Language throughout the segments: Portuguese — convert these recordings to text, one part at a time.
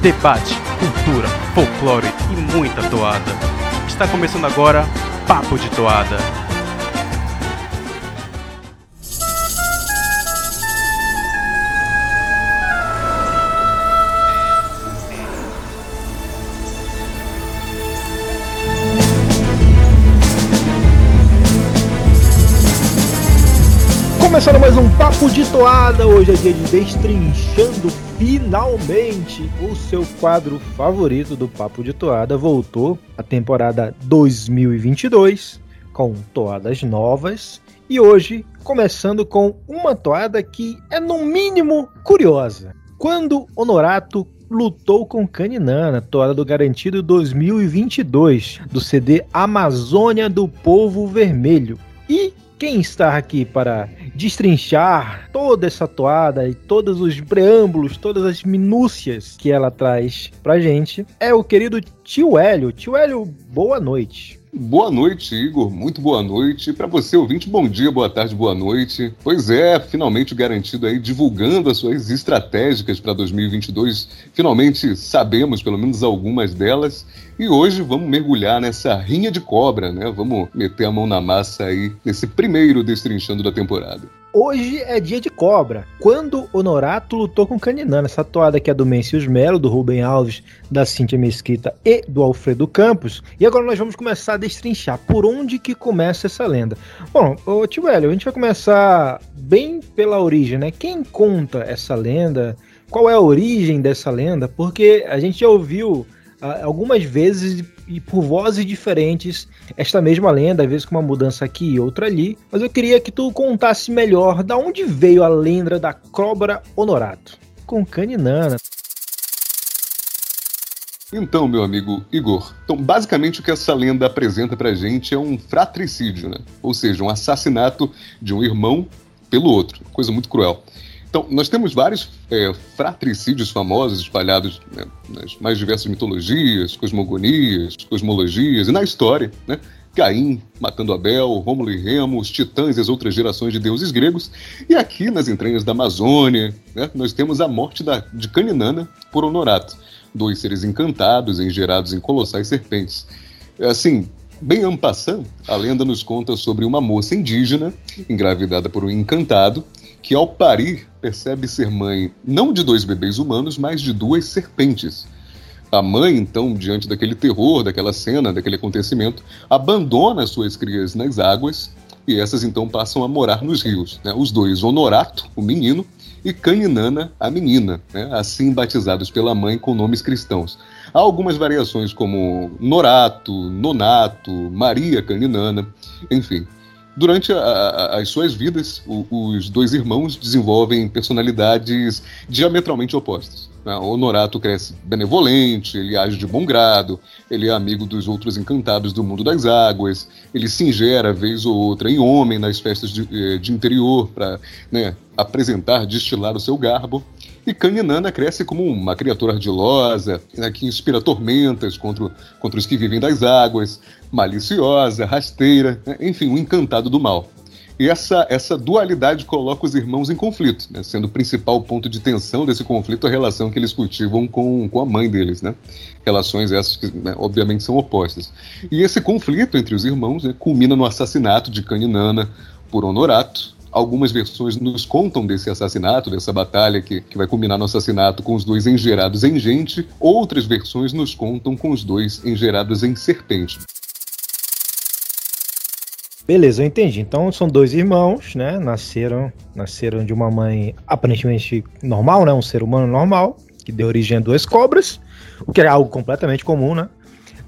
debate, cultura, folclore e muita toada. Está começando agora Papo de Toada. Começando mais um Papo de Toada, hoje é dia de Destrinchando finalmente o seu quadro favorito do Papo de Toada voltou a temporada 2022 com toadas novas e hoje começando com uma toada que é no mínimo curiosa. Quando Honorato lutou com Caninana, toada do Garantido 2022 do CD Amazônia do Povo Vermelho. E quem está aqui para destrinchar toda essa toada e todos os preâmbulos, todas as minúcias que ela traz pra gente é o querido Tio Hélio. Tio Hélio, boa noite. Boa noite, Igor. Muito boa noite. Para você, ouvinte, bom dia, boa tarde, boa noite. Pois é, finalmente garantido aí, divulgando as suas estratégicas para 2022. Finalmente sabemos pelo menos algumas delas. E hoje vamos mergulhar nessa rinha de cobra, né? Vamos meter a mão na massa aí nesse primeiro destrinchando da temporada. Hoje é dia de cobra. Quando Honorato lutou com Caninana, essa toada que é do Mencius Melo, do Rubem Alves, da Cíntia Mesquita e do Alfredo Campos. E agora nós vamos começar a destrinchar por onde que começa essa lenda. Bom, ô tio Hélio, a gente vai começar bem pela origem, né? Quem conta essa lenda? Qual é a origem dessa lenda? Porque a gente já ouviu algumas vezes e por vozes diferentes esta mesma lenda, às vezes com uma mudança aqui e outra ali. Mas eu queria que tu contasse melhor da onde veio a lenda da cobra Honorato. Com Caninana. Então, meu amigo Igor, então basicamente o que essa lenda apresenta pra gente é um fratricídio, né? Ou seja, um assassinato de um irmão pelo outro, coisa muito cruel. Então, nós temos vários é, fratricídios famosos espalhados né, nas mais diversas mitologias, cosmogonias, cosmologias e na história, né? Caim matando Abel, Rômulo e Remo, os titãs e as outras gerações de deuses gregos. E aqui nas entranhas da Amazônia, né, nós temos a morte da, de Caninana por Honorato, dois seres encantados engerados em colossais serpentes. Assim, bem ampassando, a lenda nos conta sobre uma moça indígena engravidada por um encantado que ao parir percebe ser mãe não de dois bebês humanos, mas de duas serpentes. A mãe, então, diante daquele terror, daquela cena, daquele acontecimento, abandona suas crias nas águas e essas então passam a morar nos rios. Né? Os dois, Honorato, o menino, e Caninana, a menina, né? assim batizados pela mãe com nomes cristãos. Há algumas variações como Norato, Nonato, Maria Caninana, enfim. Durante a, a, as suas vidas, o, os dois irmãos desenvolvem personalidades diametralmente opostas. Né? O Honorato cresce benevolente, ele age de bom grado, ele é amigo dos outros encantados do mundo das águas, ele se ingera vez ou outra em homem nas festas de, eh, de interior para né, apresentar, destilar o seu garbo. E Caninana cresce como uma criatura ardilosa, né, que inspira tormentas contra, contra os que vivem das águas, maliciosa, rasteira, né, enfim, o um encantado do mal. E essa, essa dualidade coloca os irmãos em conflito, né, sendo o principal ponto de tensão desse conflito a relação que eles cultivam com, com a mãe deles. Né? Relações essas que, né, obviamente, são opostas. E esse conflito entre os irmãos né, culmina no assassinato de Caninana por Honorato, Algumas versões nos contam desse assassinato, dessa batalha que, que vai culminar no assassinato com os dois engerados em gente. Outras versões nos contam com os dois engerados em serpente. Beleza, eu entendi. Então são dois irmãos, né? Nasceram, nasceram de uma mãe aparentemente normal, né? Um ser humano normal, que deu origem a duas cobras, o que é algo completamente comum, né?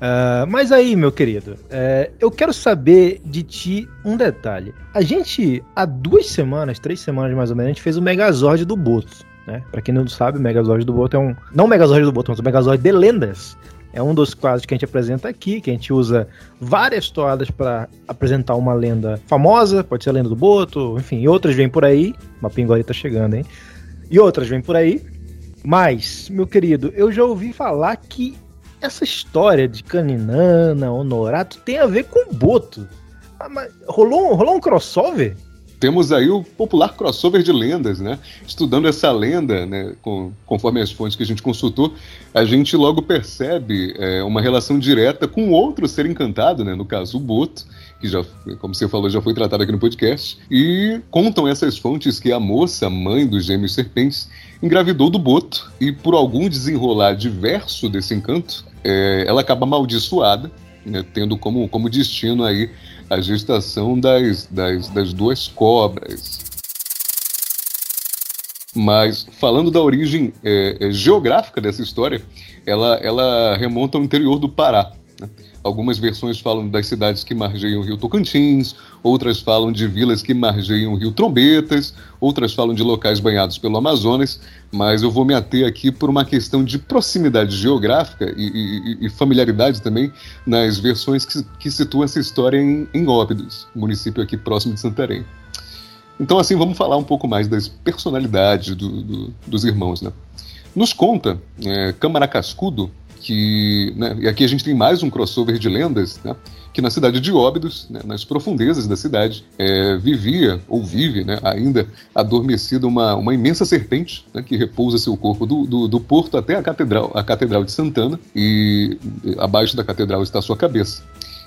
Uh, mas aí, meu querido, uh, eu quero saber de ti um detalhe. A gente, há duas semanas, três semanas mais ou menos, a gente fez o Megazord do Boto. Né? Pra quem não sabe, o Megazord do Boto é um. Não o Megazord do Boto, mas o Megazord de lendas. É um dos quadros que a gente apresenta aqui, que a gente usa várias toadas para apresentar uma lenda famosa, pode ser a lenda do Boto, enfim, e outras vêm por aí. Uma pinguari tá chegando, hein? E outras vêm por aí. Mas, meu querido, eu já ouvi falar que essa história de Caninana, Honorato, tem a ver com Boto. Ah, rolou, rolou um crossover? temos aí o popular crossover de lendas, né? Estudando essa lenda, né, com, conforme as fontes que a gente consultou, a gente logo percebe é, uma relação direta com outro ser encantado, né? No caso, o Boto, que já, como você falou, já foi tratado aqui no podcast. E contam essas fontes que a moça, mãe dos gêmeos serpentes, engravidou do Boto e por algum desenrolar diverso desse encanto, é, ela acaba amaldiçoada, né, tendo como, como destino aí a gestação das, das, das duas cobras. Mas falando da origem é, é, geográfica dessa história, ela, ela remonta ao interior do Pará. Né? Algumas versões falam das cidades que margeiam o rio Tocantins, outras falam de vilas que margeiam o rio Trombetas, outras falam de locais banhados pelo Amazonas, mas eu vou me ater aqui por uma questão de proximidade geográfica e, e, e familiaridade também nas versões que, que situam essa história em, em Óbidos, município aqui próximo de Santarém. Então, assim, vamos falar um pouco mais das personalidades do, do, dos irmãos, né? Nos conta é, Câmara Cascudo, que, né, e aqui a gente tem mais um crossover de lendas, né, que na cidade de Óbidos, né, nas profundezas da cidade, é, vivia, ou vive né, ainda, adormecida uma, uma imensa serpente né, que repousa seu corpo do, do, do, porto até a catedral, a catedral de Santana, e abaixo da catedral está sua cabeça.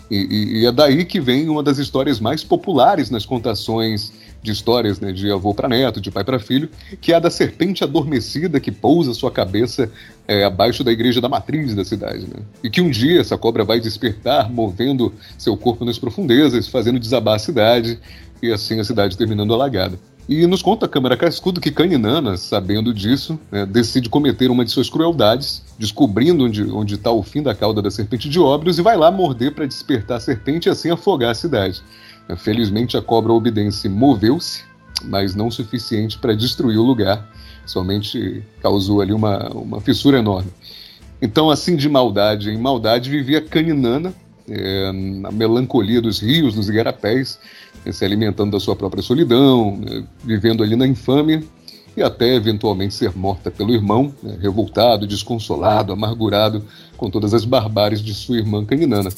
E, e, e é daí que vem uma das histórias mais populares nas contações de histórias né, de avô para neto, de pai para filho, que é a da serpente adormecida que pousa sua cabeça é, abaixo da igreja da matriz da cidade. Né? E que um dia essa cobra vai despertar, movendo seu corpo nas profundezas, fazendo desabar a cidade, e assim a cidade terminando alagada. E nos conta a Câmara Cascudo que Caninana, sabendo disso, né, decide cometer uma de suas crueldades, descobrindo onde está o fim da cauda da serpente de Óbrios e vai lá morder para despertar a serpente e assim afogar a cidade. Felizmente a cobra obidense moveu-se, mas não o suficiente para destruir o lugar, somente causou ali uma, uma fissura enorme. Então, assim de maldade em maldade, vivia Caninana, é, melancolia dos rios, dos igarapés, né, se alimentando da sua própria solidão, né, vivendo ali na infâmia, e até eventualmente ser morta pelo irmão, né, revoltado, desconsolado, amargurado com todas as barbáries de sua irmã Caninana.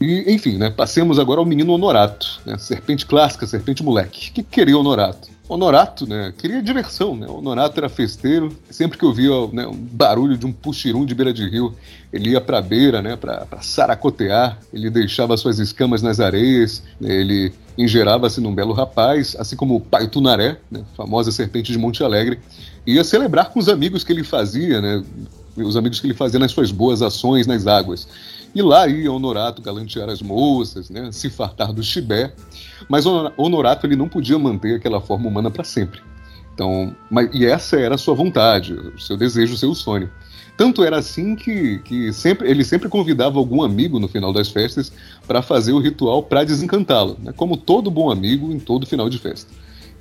E, enfim, né, passemos agora ao menino Honorato, né, serpente clássica, serpente moleque. O que queria Honorato? Honorato, né, queria diversão, né? Honorato era festeiro. Sempre que ouvia né, um barulho de um puxirum de beira de rio, ele ia para a beira, né, para saracotear. Ele deixava suas escamas nas areias. Né, ele engerava-se num belo rapaz, assim como o pai Tunaré, né, famosa serpente de Monte Alegre, ia celebrar com os amigos que ele fazia, né, os amigos que ele fazia nas suas boas ações nas águas. E lá ia Honorato galantear as moças, né, se fartar do chibé. Mas Honorato ele não podia manter aquela forma humana para sempre. Então, mas, e essa era a sua vontade, o seu desejo, o seu sonho. Tanto era assim que, que sempre, ele sempre convidava algum amigo no final das festas para fazer o ritual para desencantá-lo, né, como todo bom amigo em todo final de festa.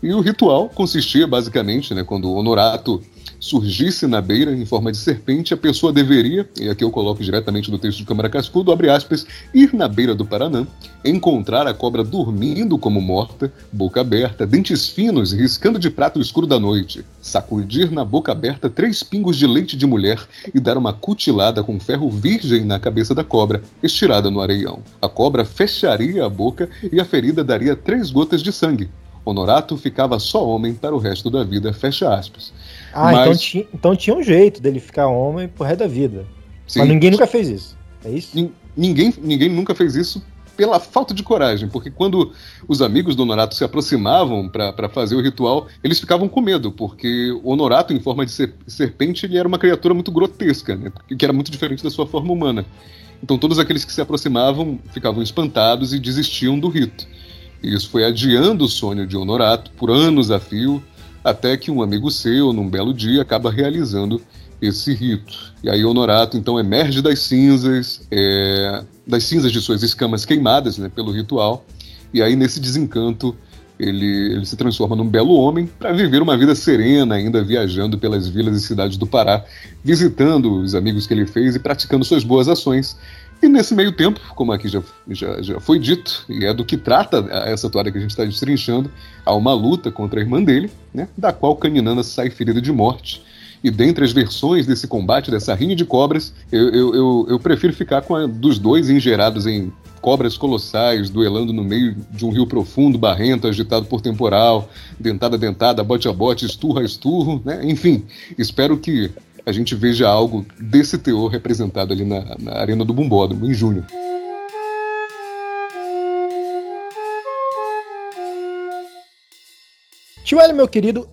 E o ritual consistia basicamente, né, quando Honorato surgisse na beira em forma de serpente, a pessoa deveria, e aqui eu coloco diretamente do texto de Câmara Cascudo, abre aspas, ir na beira do Paranã, encontrar a cobra dormindo como morta, boca aberta, dentes finos riscando de prato escuro da noite, sacudir na boca aberta três pingos de leite de mulher e dar uma cutilada com ferro virgem na cabeça da cobra, estirada no areião. A cobra fecharia a boca e a ferida daria três gotas de sangue. Honorato ficava só homem para o resto da vida, fecha aspas. Ah, então Mas... então, tinha, então tinha um jeito dele ficar homem pro resto da vida. Sim. Mas ninguém nunca fez isso. É isso? Ninguém, ninguém nunca fez isso pela falta de coragem, porque quando os amigos do Honorato se aproximavam para fazer o ritual, eles ficavam com medo, porque o Honorato, em forma de serpente, ele era uma criatura muito grotesca, né, que era muito diferente da sua forma humana. Então todos aqueles que se aproximavam ficavam espantados e desistiam do rito. Isso foi adiando o sonho de Honorato por anos a fio, até que um amigo seu, num belo dia, acaba realizando esse rito. E aí Honorato então emerge das cinzas, é, das cinzas de suas escamas queimadas né, pelo ritual, e aí nesse desencanto ele, ele se transforma num belo homem para viver uma vida serena, ainda viajando pelas vilas e cidades do Pará, visitando os amigos que ele fez e praticando suas boas ações, e nesse meio tempo, como aqui já, já, já foi dito, e é do que trata essa toalha que a gente está destrinchando, há uma luta contra a irmã dele, né, da qual Caninana sai ferida de morte. E dentre as versões desse combate, dessa rinha de cobras, eu, eu, eu, eu prefiro ficar com a dos dois engerados em cobras colossais duelando no meio de um rio profundo, barrento, agitado por temporal, dentada a dentada, bote a bote, esturro a esturro, né? Enfim, espero que a gente veja algo desse teor representado ali na, na Arena do Bumbódromo, em junho. Tio Hélio, meu querido,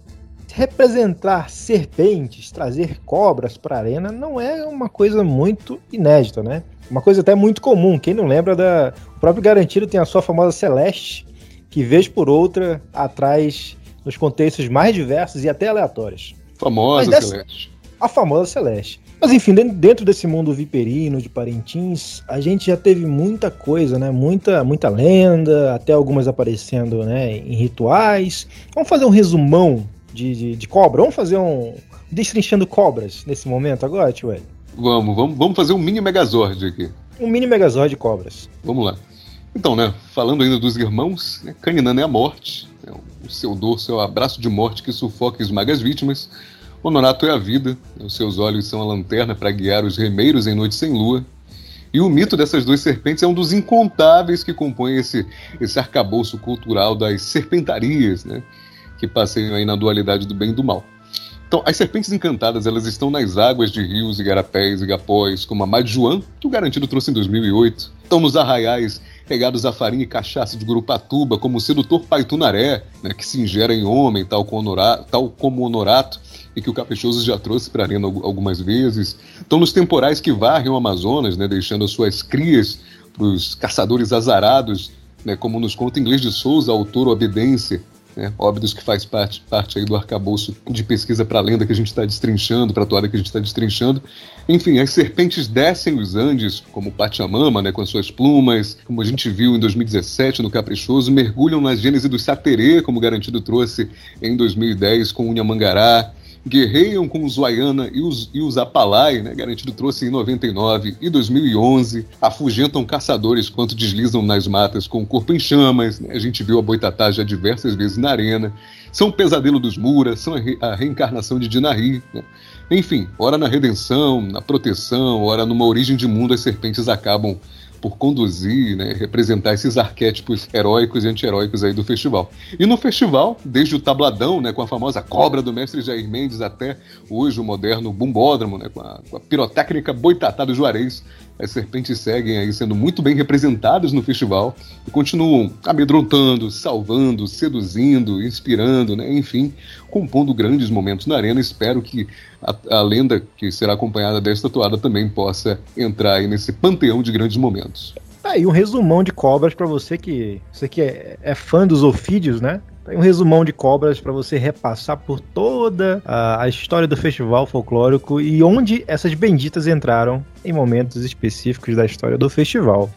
representar serpentes, trazer cobras para a arena não é uma coisa muito inédita, né? Uma coisa até muito comum. Quem não lembra da. O próprio Garantido tem a sua famosa Celeste, que vez por outra atrás nos contextos mais diversos e até aleatórios. Famosa dessa... Celeste. A famosa Celeste. Mas enfim, dentro desse mundo viperino de Parintins, a gente já teve muita coisa, né? Muita, muita lenda, até algumas aparecendo, né? Em rituais. Vamos fazer um resumão de, de, de cobra. Vamos fazer um destrinchando cobras nesse momento agora, tio Hélio? Vamos, vamos, vamos fazer um mini Megazord aqui. Um mini Megazord de cobras. Vamos lá. Então, né, falando ainda dos irmãos, né, Caninana é a morte, né, o seu dorso é o abraço de morte que sufoca e esmaga as vítimas, Honorato é a vida, os seus olhos são a lanterna para guiar os remeiros em noite sem lua. E o mito dessas duas serpentes é um dos incontáveis que compõem esse, esse arcabouço cultural das serpentarias, né? Que passeiam aí na dualidade do bem e do mal. Então, as serpentes encantadas, elas estão nas águas de rios, igarapés, igapós, como a Madjuan, que o Garantido trouxe em 2008. Estão nos arraiais regados a farinha e cachaça de Gurupatuba, como o sedutor Paitunaré, né, que se ingera em homem, tal como, honorato, tal como Honorato, e que o Caprichoso já trouxe para a arena algumas vezes. Estão nos temporais que varrem o Amazonas, né, deixando as suas crias para os caçadores azarados, né, como nos conta Inglês de Souza, autor Obedência, né, Óbidos que faz parte, parte aí do arcabouço de pesquisa para a lenda que a gente está destrinchando, para a toada que a gente está destrinchando. Enfim, as serpentes descem os Andes, como Pachamama, né, com suas plumas, como a gente viu em 2017 no Caprichoso, mergulham na gênese do Saterê, como Garantido trouxe em 2010 com Unhamangará, guerreiam com os Wayana e os, e os Apalai, né, garantido trouxe em 99 e 2011, afugentam caçadores quanto deslizam nas matas com o corpo em chamas, né, a gente viu a Boitatá já diversas vezes na arena, são o pesadelo dos Muras, são a, re, a reencarnação de Dinari, né. enfim, ora na redenção, na proteção, ora numa origem de mundo as serpentes acabam por conduzir, né, representar esses arquétipos heróicos e anti-heróicos aí do festival. E no festival, desde o tabladão, né, com a famosa cobra do mestre Jair Mendes, até hoje o moderno bumbódromo, né, com a, com a pirotécnica boitatá do Juarez, as serpentes seguem aí sendo muito bem representadas no festival e continuam amedrontando, salvando, seduzindo, inspirando, né? enfim, compondo grandes momentos na arena. Espero que a, a, lenda que será acompanhada desta toada também possa entrar aí nesse panteão de grandes momentos. Tá aí um resumão de cobras para você que você que é, é fã dos ofídeos, né? Tem um resumão de cobras para você repassar por toda a, a, história do festival folclórico e onde essas benditas entraram em momentos específicos da história do festival.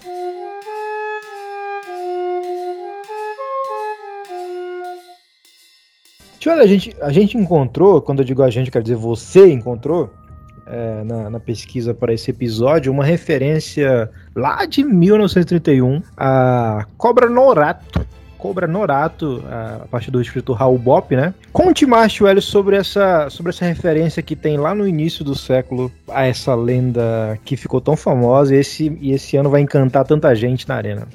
Olha, a gente, a gente encontrou, quando eu digo a gente, quer dizer você encontrou, é, na, na, pesquisa para esse episódio, uma referência lá de 1931 a Cobra Norato, Cobra Norato, a partir do escritor Raul Bop, né? Conte mais, Hélio, sobre essa, sobre essa referência que tem lá no início do século a essa lenda que ficou tão famosa e esse, e esse ano vai encantar tanta gente na arena.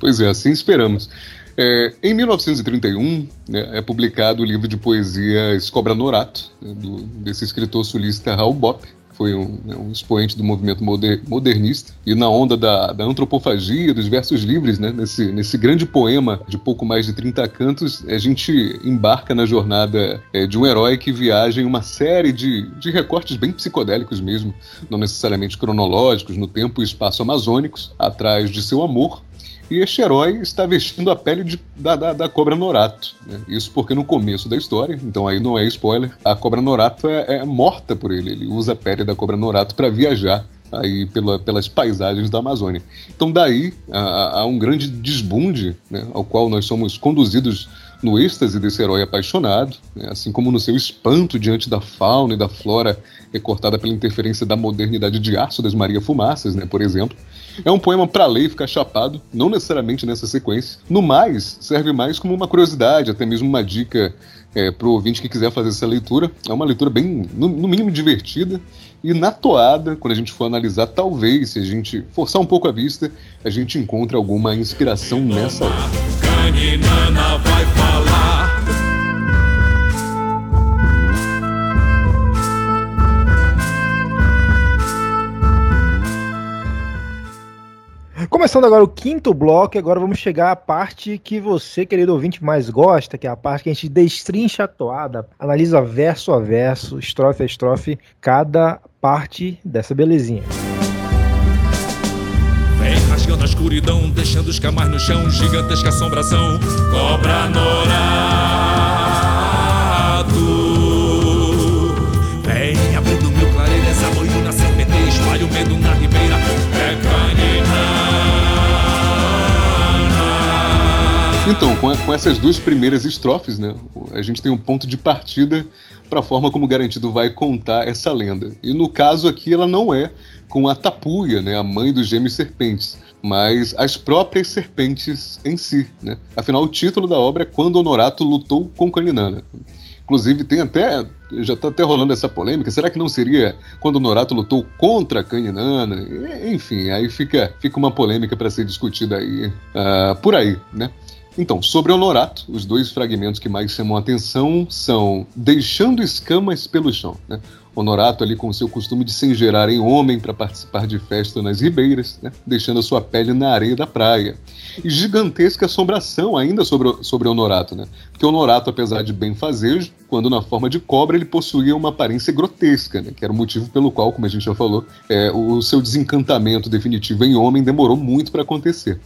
Pois é, assim esperamos. É, em 1931, né, é publicado o livro de poesias Cobra Norato, né, do, desse escritor sulista Raul Bop, foi um, né, um expoente do movimento moder, modernista, e na onda da, da antropofagia, dos versos livres, né, nesse, nesse grande poema de pouco mais de 30 cantos, a gente embarca na jornada é, de um herói que viaja em uma série de, de recortes bem psicodélicos mesmo, não necessariamente cronológicos, no tempo e espaço amazônicos, atrás de seu amor, e este herói está vestindo a pele de, da, da, da, cobra Norato. Né? Isso porque no começo da história, então aí não é spoiler, a cobra Norato é, é morta por ele. Ele usa a pele da cobra Norato para viajar aí pela, pelas paisagens da Amazônia. Então daí há, um grande desbunde né, ao qual nós somos conduzidos no êxtase desse herói apaixonado, né, assim como no seu espanto diante da fauna e da flora recortada pela interferência da modernidade de aço das Maria Fumaças, né, por exemplo. É um poema para ler e ficar chapado, não necessariamente nessa sequência. No mais, serve mais como uma curiosidade, até mesmo uma dica é, para o ouvinte que quiser fazer essa leitura. É uma leitura bem, no, no, mínimo, divertida. E na toada, quando a gente for analisar, talvez, se a gente forçar um pouco a vista, a gente encontre alguma inspiração nessa Caninana Começando agora o quinto bloco, agora vamos chegar à parte que você, querido ouvinte, mais gosta, que é a parte que a gente destrincha a toada, analisa verso a verso, estrofe a estrofe, cada parte dessa belezinha. Vem rasgando a escuridão, deixando os camais no chão, gigantesca assombração, cobra norado. Então, com, com, essas duas primeiras estrofes, né, a gente tem um ponto de partida para a forma como o Garantido vai contar essa lenda. E no caso aqui, ela não é com a Tapuia, né, a mãe dos gêmeos serpentes, mas as próprias serpentes em si. Né? Afinal, o título da obra é Quando Honorato Lutou com Caninana. Inclusive, tem até. Já está até rolando essa polêmica. Será que não seria quando Honorato lutou contra a Caninana? Enfim, aí fica, fica uma polêmica para ser discutida aí, uh, por aí, né? Então, sobre Honorato, os dois fragmentos que mais chamam a atenção são Deixando escamas pelo chão. Né? Honorato ali com o seu costume de se engerar em homem para participar de festa nas ribeiras, né? deixando a sua pele na areia da praia. E gigantesca assombração ainda sobre, sobre Honorato, né? Porque Honorato, apesar de bem fazer, quando na forma de cobra, ele possuía uma aparência grotesca, né? Que era o motivo pelo qual, como a gente já falou, é, o seu desencantamento definitivo em homem demorou muito para acontecer.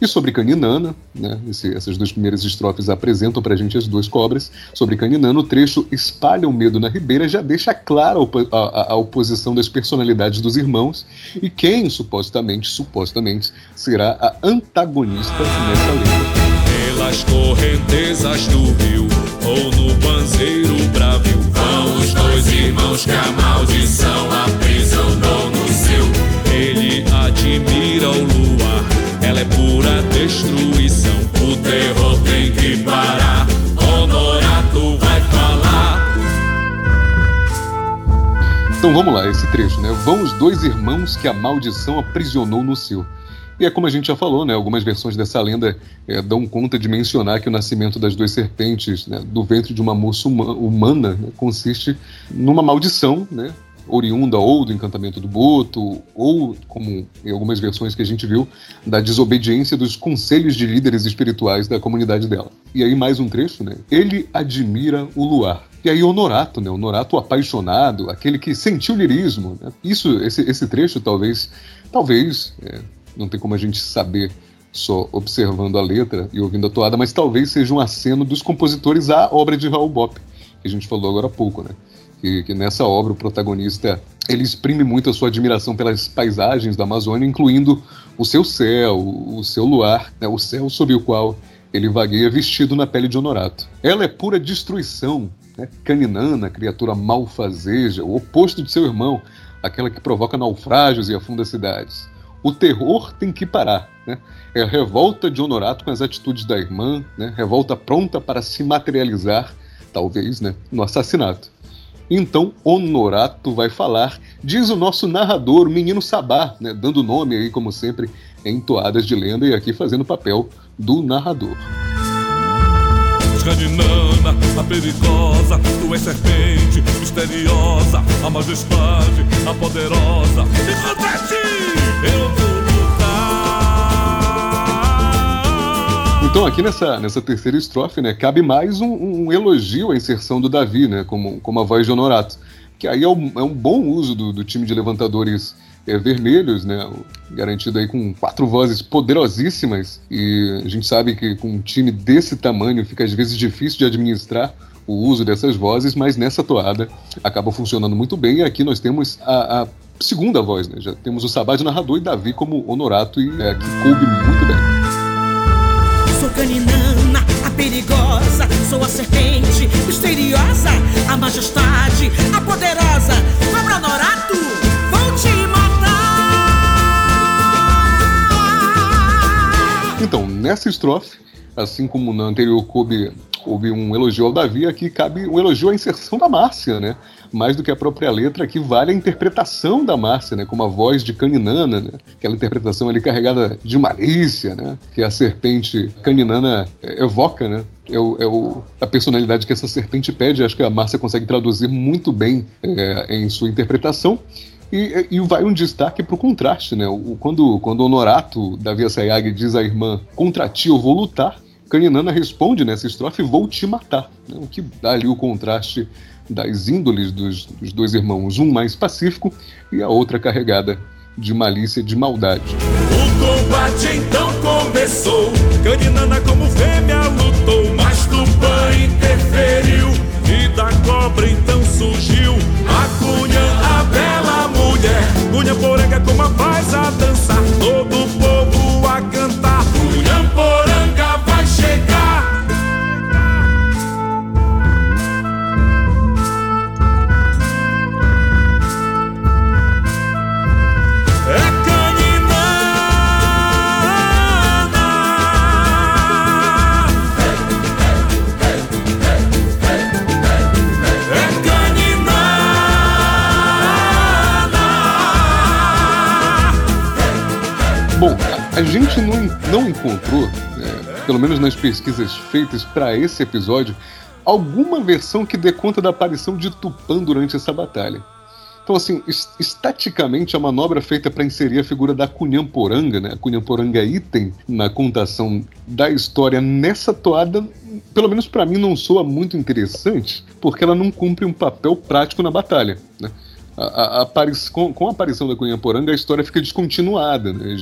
E sobre Caninana, né, esse, essas duas primeiras estrofes apresentam para a gente as duas cobras. Sobre Caninana, o trecho espalha o medo na ribeira, já deixa clara a, a, a, oposição das personalidades dos irmãos e quem supostamente, supostamente, será a antagonista nessa lenda. Pelas correntezas do rio ou no banzeiro bravio vão os dois irmãos que a maldição aprisionou no seu. Ele admira o luar ela é pura destruição. O terror tem que parar. Honorato vai falar. Então vamos lá, esse trecho, né? Vão os dois irmãos que a maldição aprisionou no seu. E é como a gente já falou, né? Algumas versões dessa lenda é, dão conta de mencionar que o nascimento das duas serpentes né, do ventre de uma moça humana né, consiste numa maldição, né? Oriunda ou do encantamento do Boto, ou, como em algumas versões que a gente viu, da desobediência dos conselhos de líderes espirituais da comunidade dela. E aí mais um trecho, né? Ele admira o luar. E aí Honorato, né? Honorato apaixonado, aquele que sentiu lirismo. Né? Isso, esse, esse trecho talvez, talvez, é, não tem como a gente saber só observando a letra e ouvindo a toada, mas talvez seja um aceno dos compositores à obra de Raul Bopp, que a gente falou agora há pouco, né? Que, que, nessa obra o protagonista ele exprime muito a sua admiração pelas paisagens da Amazônia, incluindo o seu céu, o seu luar, né, o céu sob o qual ele vagueia vestido na pele de Honorato. Ela é pura destruição, né, caninana, criatura malfazeja, o oposto de seu irmão, aquela que provoca naufrágios e afunda cidades. O terror tem que parar. Né? É a revolta de Honorato com as atitudes da irmã, né? revolta pronta para se materializar, talvez, né? no assassinato. Então Honorato vai falar, diz o nosso narrador, o menino Sabá, né, dando nome aí, como sempre, em toadas de lenda e aqui fazendo o papel do narrador. Caninana, a perigosa, tu és serpente, misteriosa, a majestade, a poderosa. Encontra-te, eu vou Então, aqui nessa, nessa terceira estrofe, né, cabe mais um, um, elogio à inserção do Davi, né, como, como a voz de Honorato. Que aí é um, é um bom uso do, do time de levantadores é, vermelhos, né, garantido aí com quatro vozes poderosíssimas. E a gente sabe que com um time desse tamanho fica às vezes difícil de administrar o uso dessas vozes, mas nessa toada acaba funcionando muito bem. E aqui nós temos a, a segunda voz, né? Já temos o Sabá de narrador e Davi como Honorato, e é, que coube muito bem. Sou a serpente misteriosa, a majestade, a poderosa, cobra Norato, vou te matar. Então, nessa estrofe, assim como na anterior coube houve um elogio ao Davi, aqui cabe um elogio à inserção da Márcia, né? Mais do que a própria letra, aqui vale a interpretação da Márcia, né? Com uma voz de caninana, né? Aquela interpretação ali carregada de malícia, né? Que a serpente caninana evoca, né? É, o, é o, a personalidade que essa serpente pede. Acho que a Márcia consegue traduzir muito bem é, em sua interpretação. E, e vai um destaque para o contraste, né? O, quando, quando Honorato, Davi Assayag, diz à irmã, contra ti eu vou lutar, Caninana responde nessa estrofe, vou te matar. Né? O que dá ali o contraste das índoles dos, dos dois irmãos, um mais pacífico e a outra carregada de malícia e de maldade. O combate então começou, Caninana como fêmea lutou, mas Tupã interferiu e da cobra então surgiu a cunha, a bela mulher. Cunha poranga como a paz a a, gente não, não encontrou, é, pelo menos nas pesquisas feitas para esse episódio, alguma versão que dê conta da aparição de Tupã durante essa batalha. Então, assim, es- estaticamente, a manobra feita para inserir a figura da Cunhamporanga, né, a Cunhamporanga item, na contação da história nessa toada, pelo menos para mim, não soa muito interessante, porque ela não cumpre um papel prático na batalha. Né? A, a- com, com a aparição da Cunhamporanga, a história fica descontinuada. Né?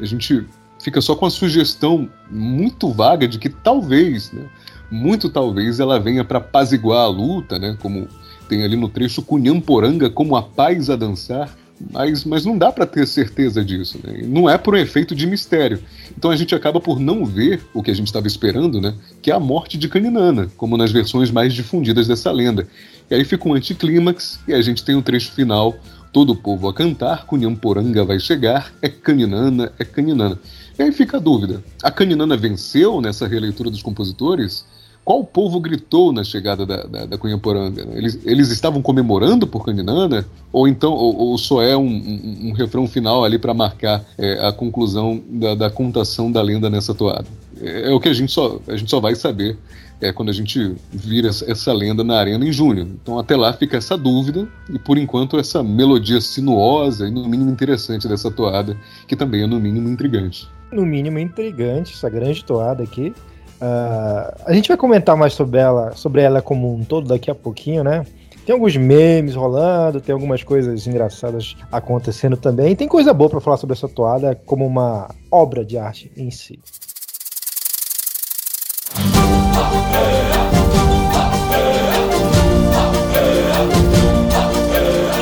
A gente fica só com a sugestão muito vaga de que talvez, né, muito talvez, ela venha para apaziguar a luta, né, como tem ali no trecho Cunhamporanga como a paz a dançar, mas, mas não dá para ter certeza disso. Né? Não é por um efeito de mistério. Então a gente acaba por não ver o que a gente estava esperando, né? que é a morte de Caninana, como nas versões mais difundidas dessa lenda. E aí fica um anticlímax e a gente tem o trecho final, todo o povo a cantar, Cunhamporanga vai chegar, é Caninana, é Caninana. E aí fica a dúvida, a Caninana venceu nessa releitura dos compositores? Qual povo gritou na chegada da, da, da Cunhamporanga? Eles, eles estavam comemorando por Caninana? Ou então, ou, ou só é um, um- um refrão final ali para marcar é, a conclusão da, da contação da lenda nessa toada? É, é o que a gente só, a gente só vai saber é, quando a gente vira essa, lenda na arena em junho. Então até lá fica essa dúvida e por enquanto essa melodia sinuosa e no mínimo interessante dessa toada, que também é no mínimo intrigante. No mínimo intrigante, essa grande toada aqui. Ah, a gente vai comentar mais sobre ela, sobre ela como um todo daqui a pouquinho, né? Tem alguns memes rolando, tem algumas coisas engraçadas acontecendo também. E tem coisa boa pra falar sobre essa toada como uma obra de arte em si.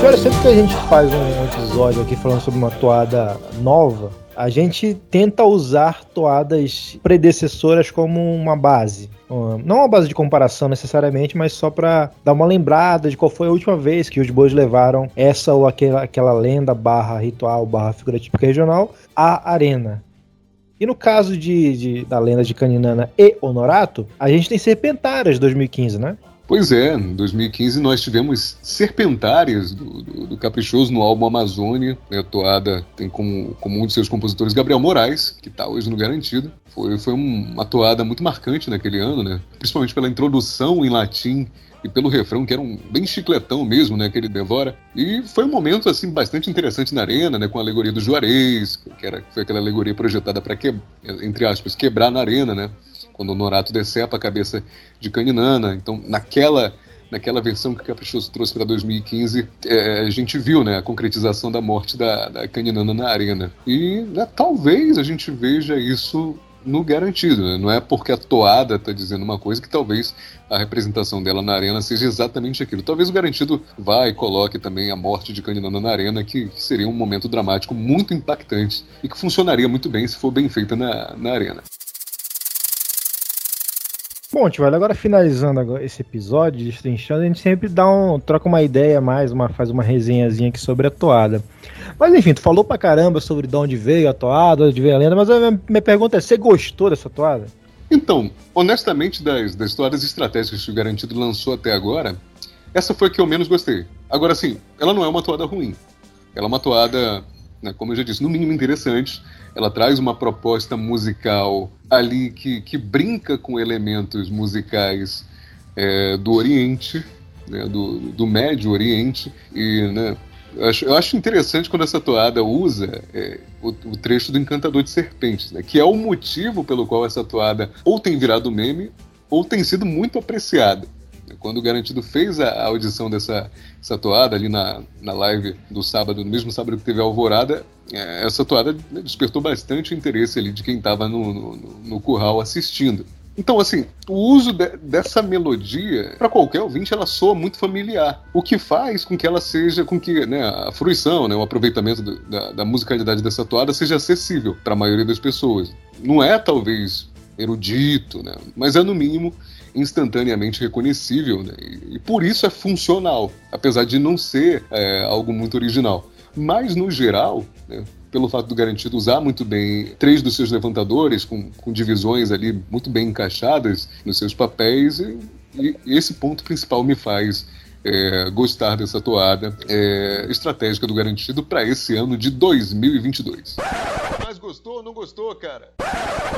Olha, sempre que a gente faz um episódio aqui falando sobre uma toada nova, a gente tenta usar toadas predecessoras como uma base. Não uma base de comparação necessariamente, mas só para dar uma lembrada de qual foi a última vez que os bois levaram essa ou aquela, aquela lenda barra ritual barra figura típica regional à arena. E no caso de, de- da lenda de Caninana e Honorato, a gente tem Serpentárias 2015, né? Pois é, em 2015 nós tivemos Serpentárias do, do- do Caprichoso no álbum Amazônia. né, A toada tem como, como um de seus compositores Gabriel Moraes, que está hoje no Garantido. Foi, foi um- uma toada muito marcante naquele ano, né? principalmente pela introdução em latim e pelo refrão, que era um bem chicletão mesmo, né, que ele devora. E foi um momento assim bastante interessante na arena, né, com a alegoria do Juarez, que era, foi aquela alegoria projetada para, que, entre aspas, quebrar na arena, né? quando o Norato decepa a cabeça de Caninana. Então, naquela, naquela versão que o Caprichoso trouxe para 2015, é, a gente viu né, a concretização da morte da, da Caninana na arena. E né, talvez a gente veja isso no garantido. né? Não é porque a toada está dizendo uma coisa que talvez a representação dela na arena seja exatamente aquilo. Talvez o garantido vá e coloque também a morte de Caninana na arena, que, seria um momento dramático muito impactante e que funcionaria muito bem se for bem feita na, na arena. Bom, Tivalho, agora finalizando esse episódio, destrinchando, a gente sempre dá um, troca uma ideia mais, uma, faz uma resenhazinha aqui sobre a toada. Mas enfim, tu falou pra caramba sobre de onde veio a toada, de onde veio a lenda, mas a minha, pergunta é, você gostou dessa toada? Então, honestamente, das, das histórias estratégicas que o Garantido lançou até agora, essa foi a que eu menos gostei. Agora, sim, ela não é uma toada ruim. Ela é uma toada, né, como eu já disse, no mínimo interessante. Ela traz uma proposta musical ali que, que brinca com elementos musicais é, do Oriente, né, do, do Médio Oriente, e né, eu acho, eu acho, interessante quando essa toada usa é, o, o, trecho do Encantador de Serpentes, né, que é o motivo pelo qual essa toada ou tem virado meme ou tem sido muito apreciada. Quando o Garantido fez a, a audição dessa, dessa toada ali na, na live do sábado, no mesmo sábado que teve a Alvorada, é, essa toada despertou bastante interesse ali de quem estava no, no, no curral assistindo. Então, assim, o uso de, dessa melodia, para qualquer ouvinte, ela soa muito familiar. O que faz com que ela seja, com que né, a fruição, né, o aproveitamento do, da, da musicalidade dessa toada seja acessível para a maioria das pessoas. Não é, talvez, erudito, né, mas é, no mínimo, instantaneamente reconhecível. Né, e, e, por isso é funcional, apesar de não ser é, algo muito original. Mas, no geral, né, pelo fato do Garantido usar muito bem três dos seus levantadores, com, com divisões ali muito bem encaixadas nos seus papéis, e, e esse ponto principal me faz é, gostar dessa toada é, estratégica do Garantido para esse ano de 2022. Mas gostou ou não gostou, cara?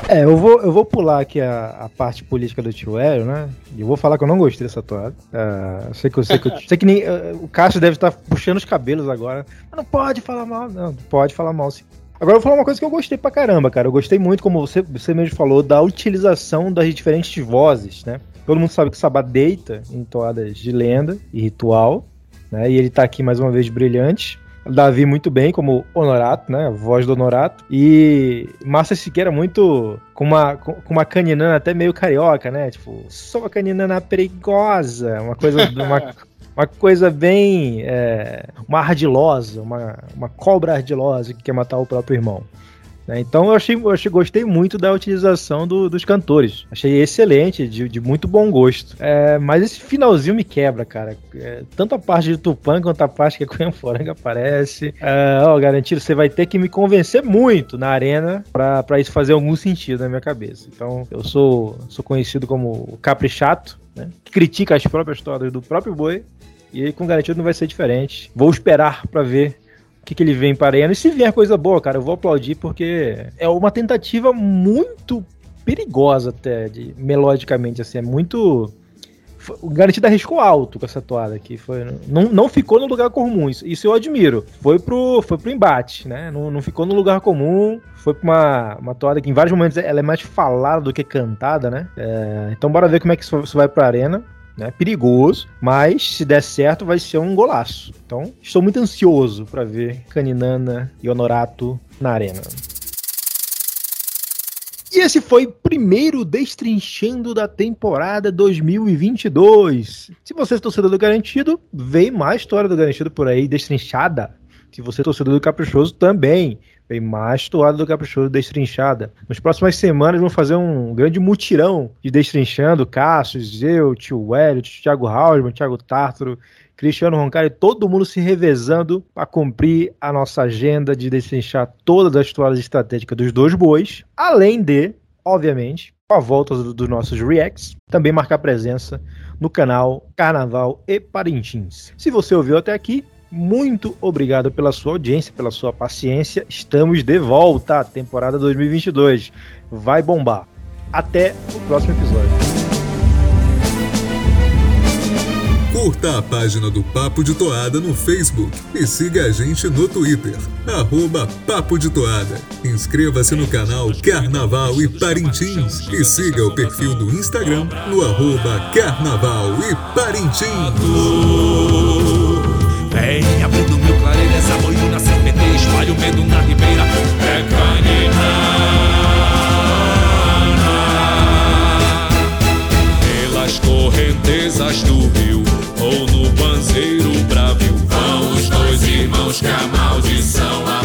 É, eu vou, eu vou pular aqui a, a parte política do tio Hélio, né? E eu vou falar que eu não gostei dessa toada. Uh, sei que eu sei que, eu, sei que nem, uh, o Cássio deve estar puxando os cabelos agora. Mas não pode falar mal, não. Pode falar mal sim. Agora eu vou falar uma coisa que eu gostei pra caramba, cara. Eu gostei muito, como você, você mesmo falou, da utilização das diferentes vozes, né? Todo mundo sabe que o Sabá deita em toadas de lenda e ritual, né? E ele tá aqui mais uma vez brilhante. Davi muito bem, como Honorato, né? A voz do Honorato. E Márcia Siqueira muito com uma, com uma caninana até meio carioca, né? Tipo, sou uma caninana perigosa. Uma coisa. uma, uma coisa bem. É, uma ardilosa, uma, uma cobra ardilosa que quer matar o próprio irmão. Né? Então eu achei, eu achei, gostei muito da utilização do, dos cantores. Achei excelente, de, de muito bom gosto. É, mas esse finalzinho me quebra, cara. É, tanto a parte de Tupã quanto a parte que a Cunha Foranga aparece. É, ó, garantido, você vai ter que me convencer muito na arena para isso fazer algum sentido na minha cabeça. Então eu sou, sou conhecido como caprichato, né? que critica as próprias histórias do próprio boi. E com garantido não vai ser diferente. Vou esperar para ver que, que ele vem para a. E se vier coisa boa, cara, eu vou aplaudir porque é uma tentativa muito perigosa até, de, melodicamente, assim, é muito... O Garantido arriscou alto com essa toada aqui. Foi, não, não ficou no lugar comum. Isso, isso eu admiro. Foi pro, foi pro embate, né? Não, não ficou no lugar comum. Foi pra uma, uma toada que em vários momentos ela é mais falada do que cantada, né? É, então bora ver como é que isso vai pra arena né? Perigoso, mas se der certo vai ser um golaço. Então, estou muito ansioso para ver Caninana e Honorato na arena. E esse foi o primeiro Destrinchando da temporada 2022. Se você é torcedor do Garantido, vem mais história do Garantido por aí, destrinchada. Se você é torcedor do Caprichoso, também. Vem mais toada do Caprichoso Destrinchada. Nas próximas semanas vamos fazer um grande mutirão de Destrinchando. Cássio, eu, tio Hélio, Thiago Hausmann, Thiago Tartaro, Cristiano Roncari, todo mundo se revezando para cumprir a nossa agenda de destrinchar todas as toadas estratégicas dos dois bois. Além de, obviamente, a volta dos nossos reacts, também marcar presença no canal Carnaval e Parintins. Se você ouviu até aqui, muito obrigado pela sua audiência, pela sua paciência. Estamos de volta à temporada 2022. Vai bombar. Até o próximo episódio. Curta a página do Papo de Toada no Facebook e siga a gente no Twitter, arroba Papo de Toada. Inscreva-se no canal Carnaval e Parintins e siga o perfil do Instagram no arroba Carnaval e Parintins. Ei, abrindo meu clareiro, essa boina na CPT, espalho medo na ribeira. É caninana. Pelas correntezas do rio ou no banzeiro bravio, vão os dois irmãos que a maldição